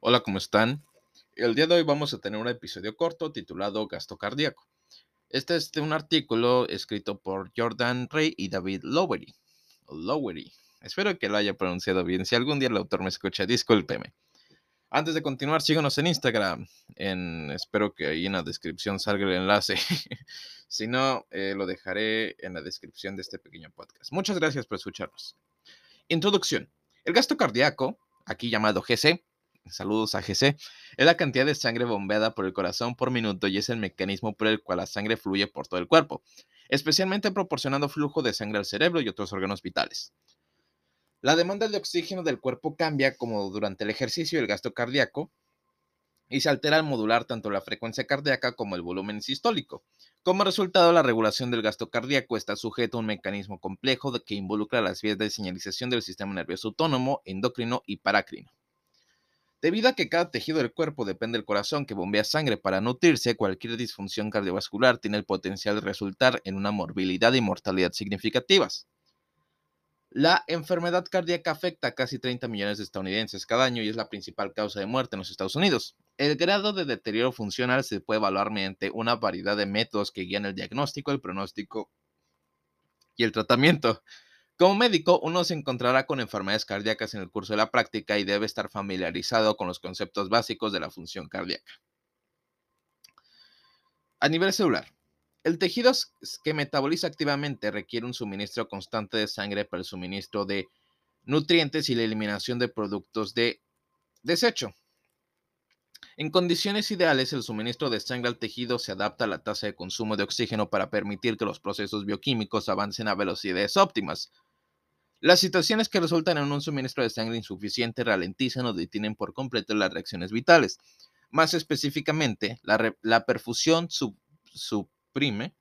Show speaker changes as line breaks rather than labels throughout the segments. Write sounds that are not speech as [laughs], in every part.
Hola, ¿cómo están? El día de hoy vamos a tener un episodio corto titulado Gasto Cardíaco. Este es un artículo escrito por Jordan Ray y David Lowery. Lowery. Espero que lo haya pronunciado bien. Si algún día el autor me escucha, discúlpeme. Antes de continuar, síganos en Instagram. En, espero que ahí en la descripción salga el enlace. [laughs] si no, eh, lo dejaré en la descripción de este pequeño podcast. Muchas gracias por escucharnos. Introducción. El gasto cardíaco, aquí llamado GC, saludos a GC, es la cantidad de sangre bombeada por el corazón por minuto y es el mecanismo por el cual la sangre fluye por todo el cuerpo, especialmente proporcionando flujo de sangre al cerebro y otros órganos vitales. La demanda de oxígeno del cuerpo cambia como durante el ejercicio y el gasto cardíaco, y se altera al modular tanto la frecuencia cardíaca como el volumen sistólico. Como resultado, la regulación del gasto cardíaco está sujeta a un mecanismo complejo que involucra las vías de señalización del sistema nervioso autónomo, endocrino y parácrino. Debido a que cada tejido del cuerpo depende del corazón que bombea sangre para nutrirse, cualquier disfunción cardiovascular tiene el potencial de resultar en una morbilidad y mortalidad significativas. La enfermedad cardíaca afecta a casi 30 millones de estadounidenses cada año y es la principal causa de muerte en los Estados Unidos. El grado de deterioro funcional se puede evaluar mediante una variedad de métodos que guían el diagnóstico, el pronóstico y el tratamiento. Como médico, uno se encontrará con enfermedades cardíacas en el curso de la práctica y debe estar familiarizado con los conceptos básicos de la función cardíaca. A nivel celular, el tejido que metaboliza activamente requiere un suministro constante de sangre para el suministro de nutrientes y la eliminación de productos de desecho. En condiciones ideales, el suministro de sangre al tejido se adapta a la tasa de consumo de oxígeno para permitir que los procesos bioquímicos avancen a velocidades óptimas. Las situaciones que resultan en un suministro de sangre insuficiente ralentizan o detienen por completo las reacciones vitales. Más específicamente, la, perfusión suprime.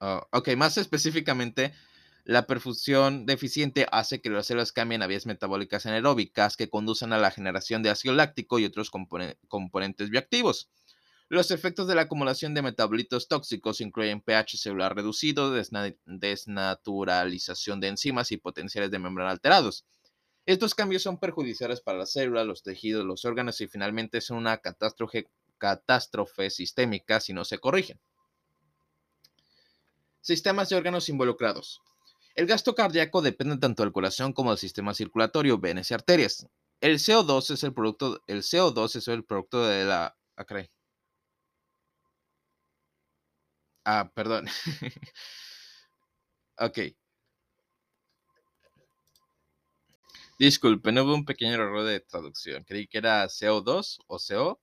Ah, ok, más específicamente, la perfusión deficiente hace que las células cambien a vías metabólicas anaeróbicas que conducen a la generación de ácido láctico y otros componentes bioactivos. Los efectos de la acumulación de metabolitos tóxicos incluyen pH celular reducido, desnaturalización de enzimas y potenciales de membrana alterados. Estos cambios son perjudiciales para las células, los tejidos, los órganos y finalmente son una catástrofe, sistémica si no se corrigen. Sistemas de órganos involucrados. El gasto cardíaco depende tanto del corazón como del sistema circulatorio, venas y arterias. El CO2 es el producto, el CO2 es el producto de la... Ah, Ah, perdón. [laughs] ok. Disculpe, no hubo un pequeño error de traducción. Creí que era CO2 o CO,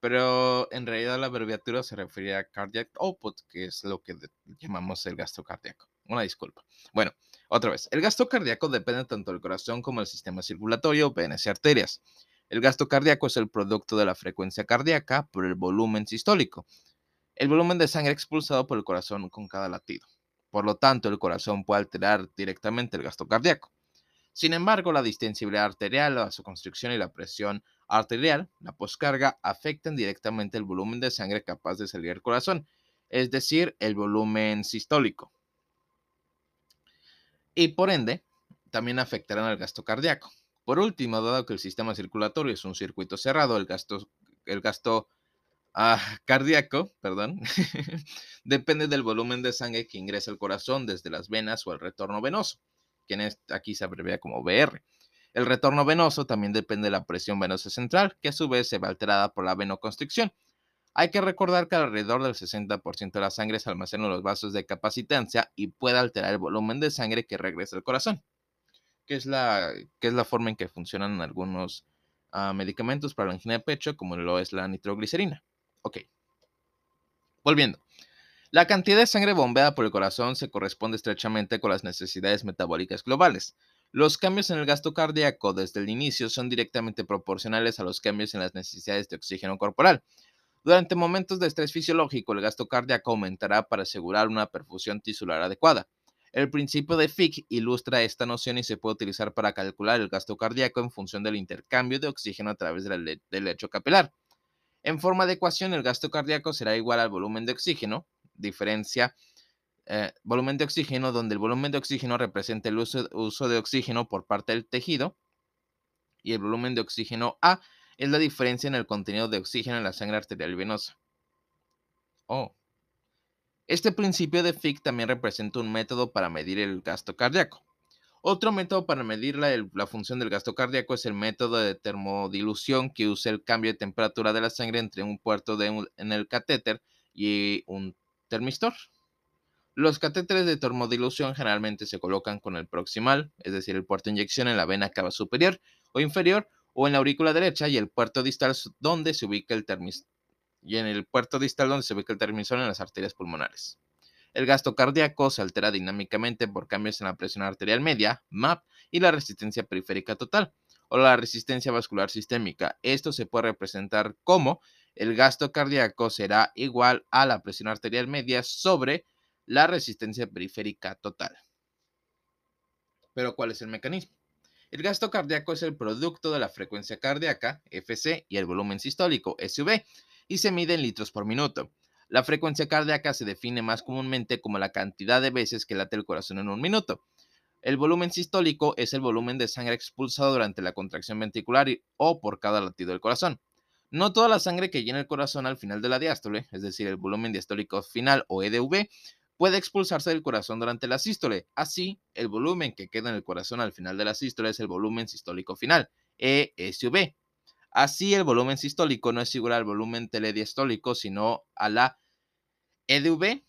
pero en realidad la abreviatura se refería a cardiac output, que es lo que llamamos el gasto cardíaco. Una disculpa. Bueno, otra vez. El gasto cardíaco depende tanto del corazón como del sistema circulatorio, venas y arterias. El gasto cardíaco es el producto de la frecuencia cardíaca por el volumen sistólico el volumen de sangre expulsado por el corazón con cada latido. Por lo tanto, el corazón puede alterar directamente el gasto cardíaco. Sin embargo, la distensibilidad arterial, la vasoconstricción y la presión arterial, la poscarga, afectan directamente el volumen de sangre capaz de salir del corazón, es decir, el volumen sistólico. Y por ende, también afectarán al gasto cardíaco. Por último, dado que el sistema circulatorio es un circuito cerrado, el gasto, el gasto Ah, cardíaco, perdón, [laughs] depende del volumen de sangre que ingresa al corazón desde las venas o el retorno venoso, que aquí se abrevia como VR. El retorno venoso también depende de la presión venosa central, que a su vez se ve alterada por la venoconstricción. Hay que recordar que alrededor del 60% de la sangre se almacena en los vasos de capacitancia y puede alterar el volumen de sangre que regresa al corazón, que es la, que es la forma en que funcionan algunos ah, medicamentos para la angina de pecho, como lo es la nitroglicerina. Ok. Volviendo. La cantidad de sangre bombeada por el corazón se corresponde estrechamente con las necesidades metabólicas globales. Los cambios en el gasto cardíaco desde el inicio son directamente proporcionales a los cambios en las necesidades de oxígeno corporal. Durante momentos de estrés fisiológico, el gasto cardíaco aumentará para asegurar una perfusión tisular adecuada. El principio de Fick ilustra esta noción y se puede utilizar para calcular el gasto cardíaco en función del intercambio de oxígeno a través del lecho capilar. En forma de ecuación, el gasto cardíaco será igual al volumen de oxígeno, diferencia eh, volumen de oxígeno, donde el volumen de oxígeno representa el uso, de oxígeno por parte del tejido y el volumen de oxígeno A es la diferencia en el contenido de oxígeno en la sangre arterial venosa. Oh. Este principio de Fick también representa un método para medir el gasto cardíaco. Otro método para medir la, función del gasto cardíaco es el método de termodilución que usa el cambio de temperatura de la sangre entre un puerto en el catéter y un termistor. Los catéteres de termodilución generalmente se colocan con el proximal, es decir, el puerto de inyección en la vena cava superior o inferior o en la aurícula derecha y el puerto distal donde se ubica el termistor y en el puerto distal donde se ubica el termisor en las arterias pulmonares. El gasto cardíaco se altera dinámicamente por cambios en la presión arterial media, MAP, y la resistencia periférica total, o la resistencia vascular sistémica. Esto se puede representar como el gasto cardíaco será igual a la presión arterial media sobre la resistencia periférica total. Pero ¿cuál es el mecanismo? El gasto cardíaco es el producto de la frecuencia cardíaca, FC, y el volumen sistólico, SV, y se mide en litros por minuto. La frecuencia cardíaca se define más comúnmente como la cantidad de veces que late el corazón en un minuto. El volumen sistólico es el volumen de sangre expulsado durante la contracción ventricular o por cada latido del corazón. No toda la sangre que llena el corazón al final de la diástole, es decir, el volumen diastólico final o EDV, puede expulsarse del corazón durante la sístole. Así, el volumen que queda en el corazón al final de la sístole es el volumen sistólico final, ESV. Así, el volumen sistólico no es igual al volumen telediastólico, sino a la EDV,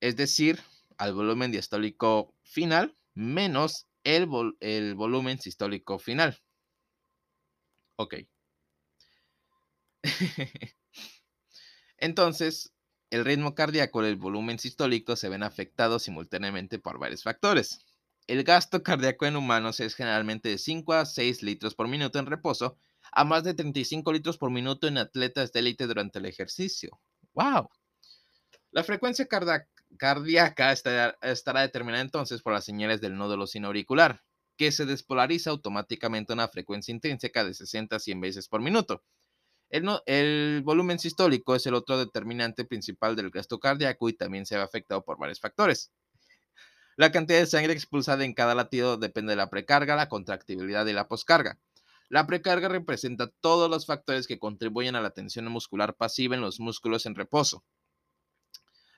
es decir, al volumen diastólico final menos el, el volumen sistólico final. Ok. [laughs] Entonces, el ritmo cardíaco y el volumen sistólico se ven afectados simultáneamente por varios factores. El gasto cardíaco en humanos es generalmente de 5 a 6 litros por minuto en reposo, a más de 35 litros por minuto en atletas de élite durante el ejercicio. ¡Wow! La frecuencia cardíaca estará, determinada entonces por las señales del nódulo sinoauricular, que se despolariza automáticamente a una frecuencia intrínseca de 60 a 100 veces por minuto. El, el, volumen sistólico es el otro determinante principal del gasto cardíaco y también se ve afectado por varios factores. La cantidad de sangre expulsada en cada latido depende de la precarga, la contractibilidad y la poscarga. La precarga representa todos los factores que contribuyen a la tensión muscular pasiva en los músculos en reposo.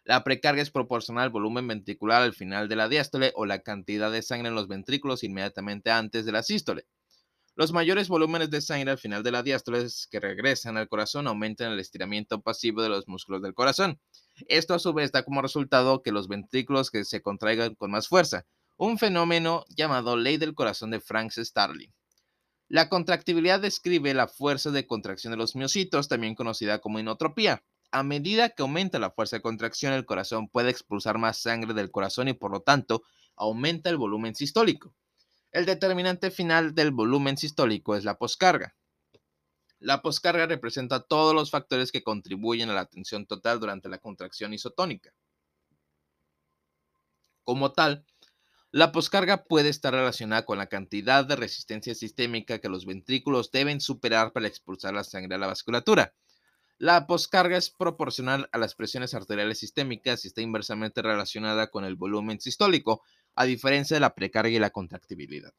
La precarga es proporcional al volumen ventricular al final de la diástole o la cantidad de sangre en los ventrículos inmediatamente antes de la sístole. Los mayores volúmenes de sangre al final de la diástole que regresan al corazón aumentan el estiramiento pasivo de los músculos del corazón. Esto a su vez da como resultado que los ventrículos que se contraigan con más fuerza, un fenómeno llamado ley del corazón de Frank Starling. La contractibilidad describe la fuerza de contracción de los miocitos, también conocida como inotropía a medida que aumenta la fuerza de contracción, el corazón puede expulsar más sangre del corazón y por lo tanto aumenta el volumen sistólico. El determinante final del volumen sistólico es la poscarga. La poscarga representa todos los factores que contribuyen a la tensión total durante la contracción isotónica. Como tal, la poscarga puede estar relacionada con la cantidad de resistencia sistémica que los ventrículos deben superar para expulsar la sangre a la vasculatura. La poscarga es proporcional a las presiones arteriales sistémicas y está inversamente relacionada con el volumen sistólico, a diferencia de la precarga y la contractibilidad.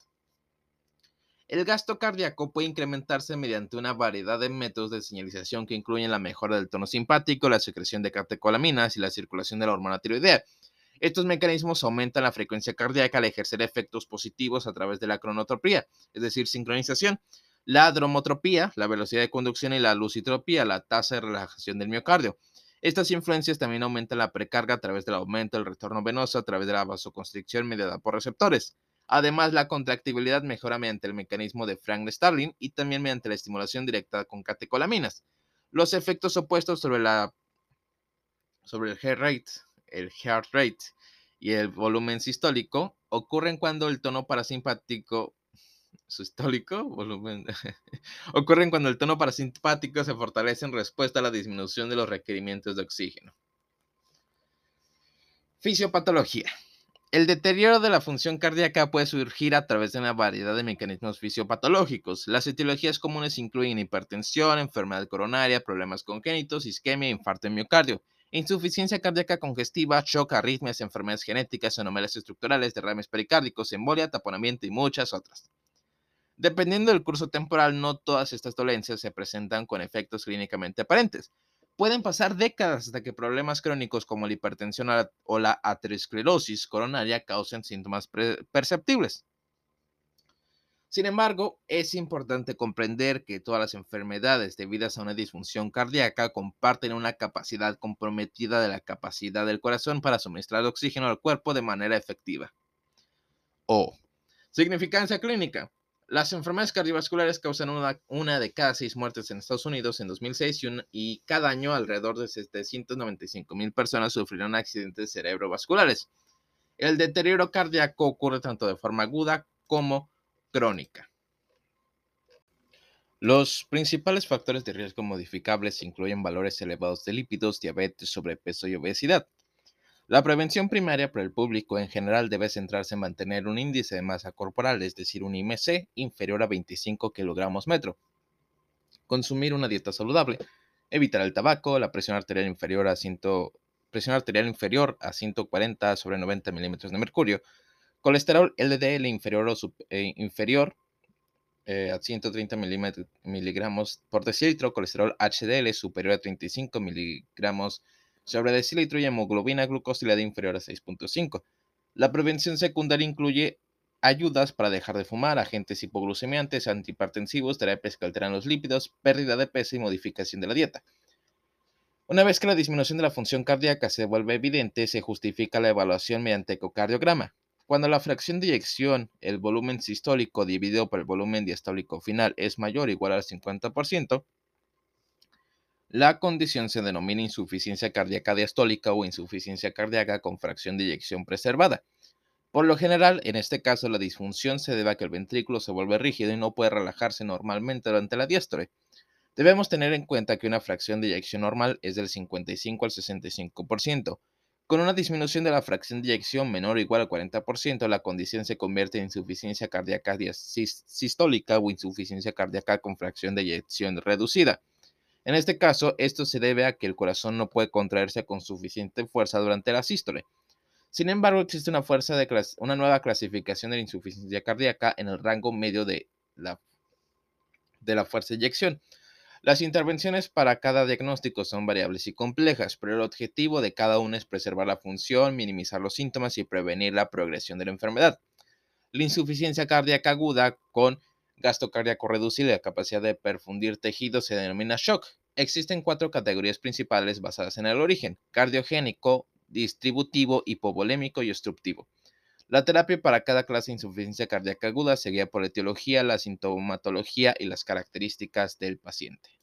El gasto cardíaco puede incrementarse mediante una variedad de métodos de señalización que incluyen la mejora del tono simpático, la secreción de catecolaminas y la circulación de la hormona tiroidea. Estos mecanismos aumentan la frecuencia cardíaca al ejercer efectos positivos a través de la cronotropía, es decir, sincronización, la dromotropía, la velocidad de conducción y la lucitropía, la tasa de relajación del miocardio. Estas influencias también aumentan la precarga a través del aumento del retorno venoso a través de la vasoconstricción mediada por receptores. Además, la contractibilidad mejora mediante el mecanismo de Frank-Starling y también mediante la estimulación directa con catecolaminas. Los efectos opuestos sobre, la, sobre el heart rate, el heart rate y el volumen sistólico ocurren cuando el tono parasimpático sistólico, volumen, [laughs] ocurren cuando el tono parasimpático se fortalece en respuesta a la disminución de los requerimientos de oxígeno. Fisiopatología. El deterioro de la función cardíaca puede surgir a través de una variedad de mecanismos fisiopatológicos. Las etiologías comunes incluyen hipertensión, enfermedad coronaria, problemas congénitos, isquemia, infarto en miocardio, insuficiencia cardíaca congestiva, shock, arritmias, enfermedades genéticas, anomalias estructurales, derrames pericárdicos, embolia, taponamiento y muchas otras. Dependiendo del curso temporal, no todas estas dolencias se presentan con efectos clínicamente aparentes. Pueden pasar décadas hasta que problemas crónicos como la hipertensión o la aterosclerosis coronaria causen síntomas perceptibles. Sin embargo, es importante comprender que todas las enfermedades debidas a una disfunción cardíaca comparten una capacidad comprometida de la capacidad del corazón para suministrar oxígeno al cuerpo de manera efectiva. O. Significancia clínica. Las enfermedades cardiovasculares causan una, de cada seis muertes en Estados Unidos en 2006 y, cada año alrededor de 795 mil personas sufrirán accidentes cerebrovasculares. El deterioro cardíaco ocurre tanto de forma aguda como crónica. Los principales factores de riesgo modificables incluyen valores elevados de lípidos, diabetes, sobrepeso y obesidad. La prevención primaria para el público en general debe centrarse en mantener un índice de masa corporal, es decir, un IMC inferior a 25 kilogramos metro. Consumir una dieta saludable, evitar el tabaco, la presión arterial inferior a, presión arterial inferior a 140 sobre 90 milímetros de mercurio, colesterol LDL inferior, eh, eh, a 130 miligramos por decilitro, colesterol HDL superior a 35 miligramos sobre decilitro y hemoglobina glucosilada inferior a 6.5. La prevención secundaria incluye ayudas para dejar de fumar, agentes hipoglucemiantes, antihipertensivos, terapias que alteran los lípidos, pérdida de peso y modificación de la dieta. Una vez que la disminución de la función cardíaca se vuelve evidente, se justifica la evaluación mediante ecocardiograma. Cuando la fracción de eyección, el volumen sistólico dividido por el volumen diastólico final es mayor o igual al 50%, la condición se denomina insuficiencia cardíaca diastólica o insuficiencia cardíaca con fracción de eyección preservada. Por lo general, en este caso, la disfunción se debe a que el ventrículo se vuelve rígido y no puede relajarse normalmente durante la diástole. Debemos tener en cuenta que una fracción de eyección normal es del 55 al 65%. Con una disminución de la fracción de eyección menor o igual al 40%, la condición se convierte en insuficiencia cardíaca sistólica o insuficiencia cardíaca con fracción de eyección reducida. En este caso, esto se debe a que el corazón no puede contraerse con suficiente fuerza durante la sístole. Sin embargo, existe una, fuerza de una nueva clasificación de la insuficiencia cardíaca en el rango medio de la, de la fuerza de eyección. Las intervenciones para cada diagnóstico son variables y complejas, pero el objetivo de cada una es preservar la función, minimizar los síntomas y prevenir la progresión de la enfermedad. La insuficiencia cardíaca aguda con gasto cardíaco reducido y la capacidad de perfundir tejidos se denomina shock. Existen cuatro categorías principales basadas en el origen, cardiogénico, distributivo, hipovolémico y obstructivo. La terapia para cada clase de insuficiencia cardíaca aguda se guía por la etiología, la sintomatología y las características del paciente.